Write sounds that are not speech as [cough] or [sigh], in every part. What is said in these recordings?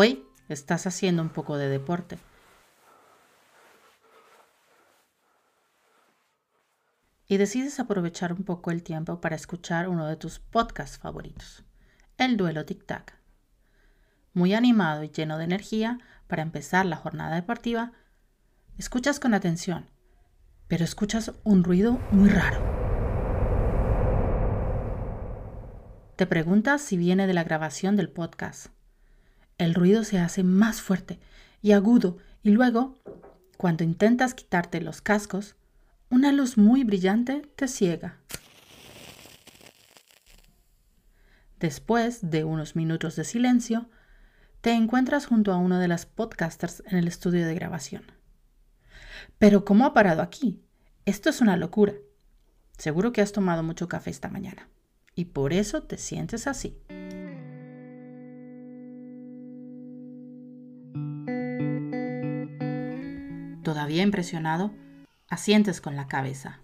Hoy estás haciendo un poco de deporte. Y decides aprovechar un poco el tiempo para escuchar uno de tus podcasts favoritos, El Duelo Tic Tac. Muy animado y lleno de energía para empezar la jornada deportiva, escuchas con atención, pero escuchas un ruido muy raro. Te preguntas si viene de la grabación del podcast el ruido se hace más fuerte y agudo y luego, cuando intentas quitarte los cascos, una luz muy brillante te ciega. Después de unos minutos de silencio, te encuentras junto a uno de las podcasters en el estudio de grabación. Pero ¿cómo ha parado aquí? Esto es una locura. Seguro que has tomado mucho café esta mañana y por eso te sientes así. Impresionado, asientes con la cabeza.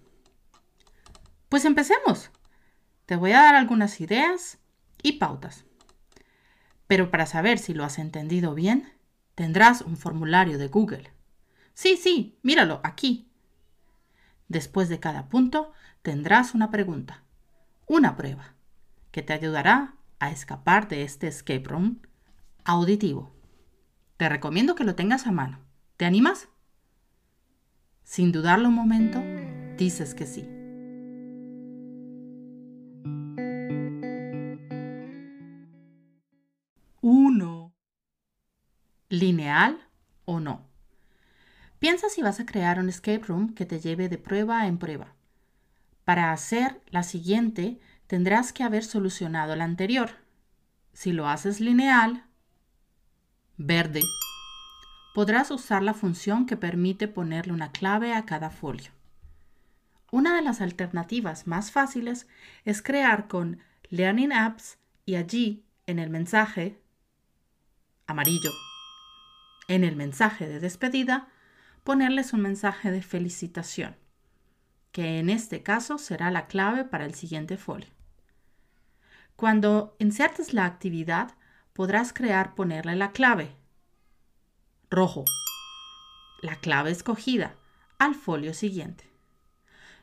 Pues empecemos. Te voy a dar algunas ideas y pautas. Pero para saber si lo has entendido bien, tendrás un formulario de Google. Sí, sí, míralo aquí. Después de cada punto tendrás una pregunta, una prueba, que te ayudará a escapar de este escape room auditivo. Te recomiendo que lo tengas a mano. ¿Te animas? Sin dudarlo un momento, dices que sí. Uno. ¿Lineal o no? Piensa si vas a crear un escape room que te lleve de prueba en prueba. Para hacer la siguiente, tendrás que haber solucionado la anterior. Si lo haces lineal, verde podrás usar la función que permite ponerle una clave a cada folio. Una de las alternativas más fáciles es crear con Learning Apps y allí, en el mensaje amarillo, en el mensaje de despedida, ponerles un mensaje de felicitación, que en este caso será la clave para el siguiente folio. Cuando insertes la actividad, podrás crear ponerle la clave rojo. La clave escogida al folio siguiente.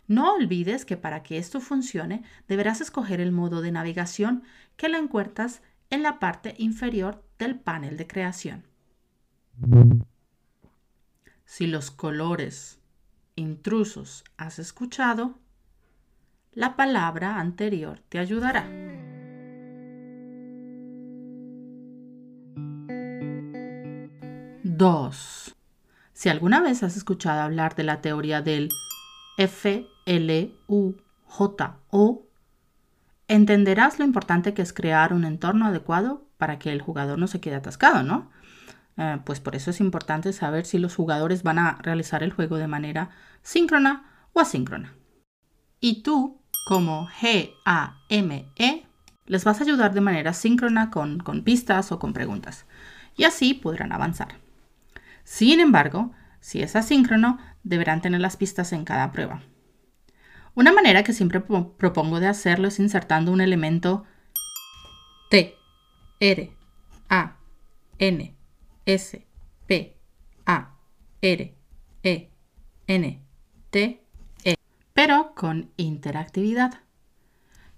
No olvides que para que esto funcione deberás escoger el modo de navegación que lo encuentras en la parte inferior del panel de creación. Si los colores intrusos has escuchado, la palabra anterior te ayudará. 2. Si alguna vez has escuchado hablar de la teoría del FLUJO, entenderás lo importante que es crear un entorno adecuado para que el jugador no se quede atascado, ¿no? Eh, pues por eso es importante saber si los jugadores van a realizar el juego de manera síncrona o asíncrona. Y tú, como GAME, les vas a ayudar de manera síncrona con pistas o con preguntas. Y así podrán avanzar. Sin embargo, si es asíncrono, deberán tener las pistas en cada prueba. Una manera que siempre propongo de hacerlo es insertando un elemento T, R, A, N, S, P, A, R, E, N, T, E, pero con interactividad.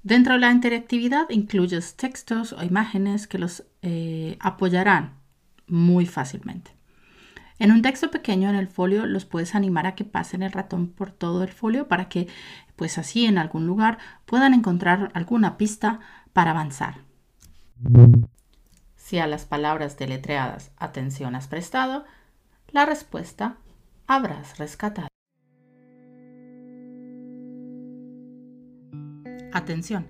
Dentro de la interactividad incluyes textos o imágenes que los eh, apoyarán muy fácilmente. En un texto pequeño en el folio los puedes animar a que pasen el ratón por todo el folio para que, pues así en algún lugar, puedan encontrar alguna pista para avanzar. Si a las palabras deletreadas atención has prestado, la respuesta habrás rescatado. Atención,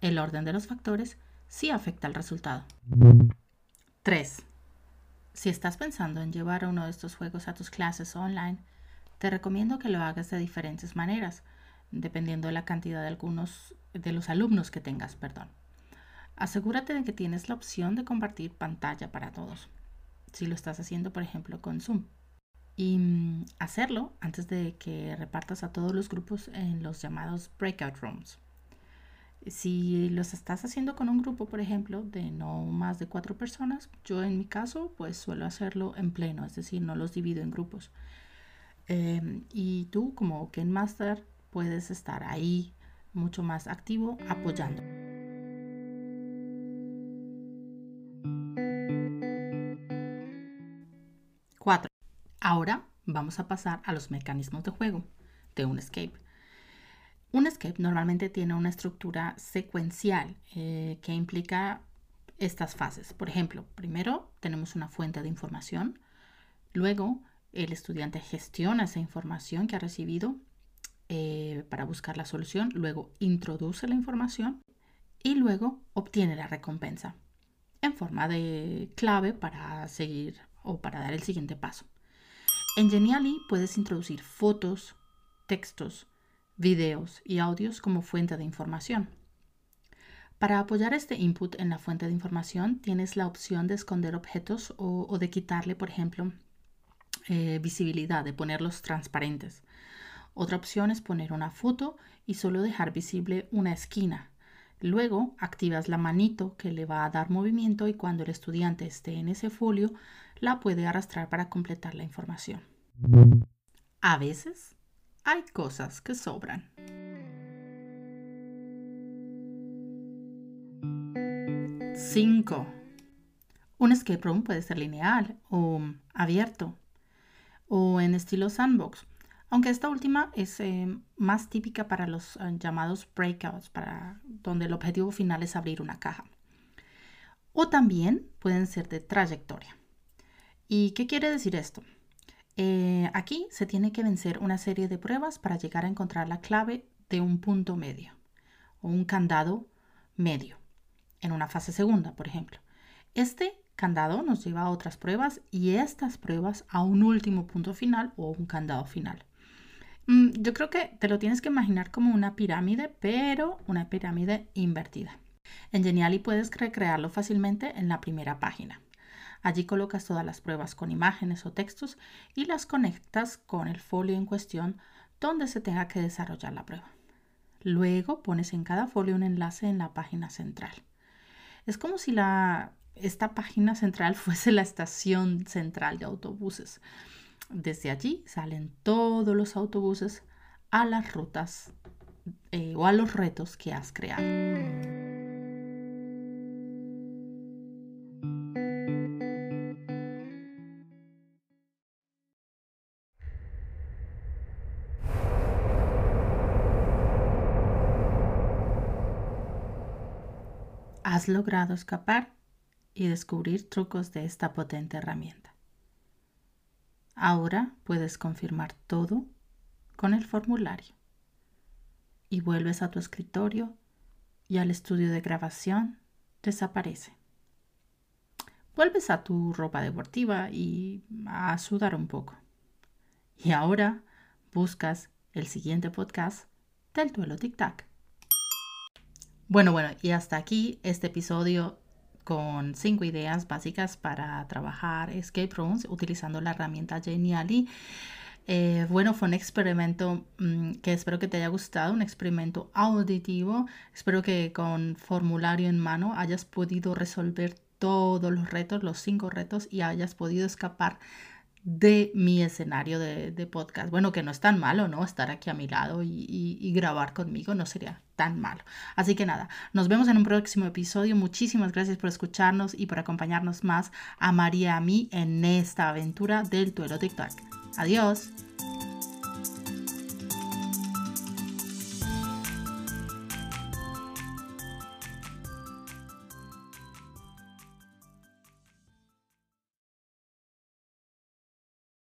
el orden de los factores sí afecta al resultado. 3. Si estás pensando en llevar uno de estos juegos a tus clases online, te recomiendo que lo hagas de diferentes maneras, dependiendo de la cantidad de algunos de los alumnos que tengas, perdón. Asegúrate de que tienes la opción de compartir pantalla para todos. Si lo estás haciendo, por ejemplo, con Zoom. Y mm, hacerlo antes de que repartas a todos los grupos en los llamados breakout rooms. Si los estás haciendo con un grupo, por ejemplo, de no más de cuatro personas, yo en mi caso, pues suelo hacerlo en pleno, es decir, no los divido en grupos. Em, y tú como Ken Master puedes estar ahí mucho más activo apoyando. 4. Ahora vamos a pasar a los mecanismos de juego de un escape. Un escape normalmente tiene una estructura secuencial eh, que implica estas fases. Por ejemplo, primero tenemos una fuente de información, luego el estudiante gestiona esa información que ha recibido eh, para buscar la solución, luego introduce la información y luego obtiene la recompensa en forma de clave para seguir o para dar el siguiente paso. En Geniali puedes introducir fotos, textos, videos y audios como fuente de información. Para apoyar este input en la fuente de información tienes la opción de esconder objetos o, de quitarle, por ejemplo, eh, visibilidad, de ponerlos transparentes. Otra opción es poner una foto y solo dejar visible una esquina Luego activas la manito que le va a dar movimiento y cuando el estudiante esté en ese folio, la puede arrastrar para completar la información. A veces hay cosas que sobran. 5. Un escape room puede ser lineal o abierto o en estilo sandbox aunque esta última es eh, más típica para los eh, llamados breakouts, para donde el objetivo final es abrir una caja. O también pueden ser de trayectoria. ¿Y qué quiere decir esto? Eh, aquí se tiene que vencer una serie de pruebas para llegar a encontrar la clave de un punto medio o un candado medio en una fase segunda, por ejemplo. Este candado nos lleva a otras pruebas y estas pruebas a un último punto final o un candado final. Mm, yo creo que te lo tienes que imaginar como una pirámide, pero una pirámide invertida. En Geniali puedes recrearlo fácilmente en la primera página. Allí colocas todas las pruebas con imágenes o textos y las conectas con el folio en cuestión donde se tenga que desarrollar la prueba. Luego pones en cada folio un enlace en la página central. Es como si esta página central [laughs] fuese la estación central de autobuses. Desde allí salen todos los autobuses a las rutas eh, o a los retos que has creado. Has logrado escapar y descubrir trucos de esta potente herramienta. Ahora puedes confirmar todo con el formulario y vuelves a tu escritorio y al estudio de grabación desaparece. Vuelves a tu ropa deportiva y a sudar un poco. Y ahora buscas el siguiente podcast del duelo Tic Tac. Bueno, bueno, y hasta aquí este episodio con cinco ideas básicas para trabajar escape rooms utilizando la herramienta Geniali. Eh, bueno, fue un experimento mm, que espero que te haya gustado, un experimento auditivo. Espero que con formulario en mano hayas podido resolver todos los retos, los cinco retos, y hayas podido escapar de mi escenario de, podcast. Bueno, que no es tan malo, ¿no? Estar aquí a mi lado y, grabar conmigo no sería tan malo. Así que nada, nos vemos en un próximo episodio. Muchísimas gracias por escucharnos y por acompañarnos más a María y a mí en esta aventura del duelo TikTok. Adiós.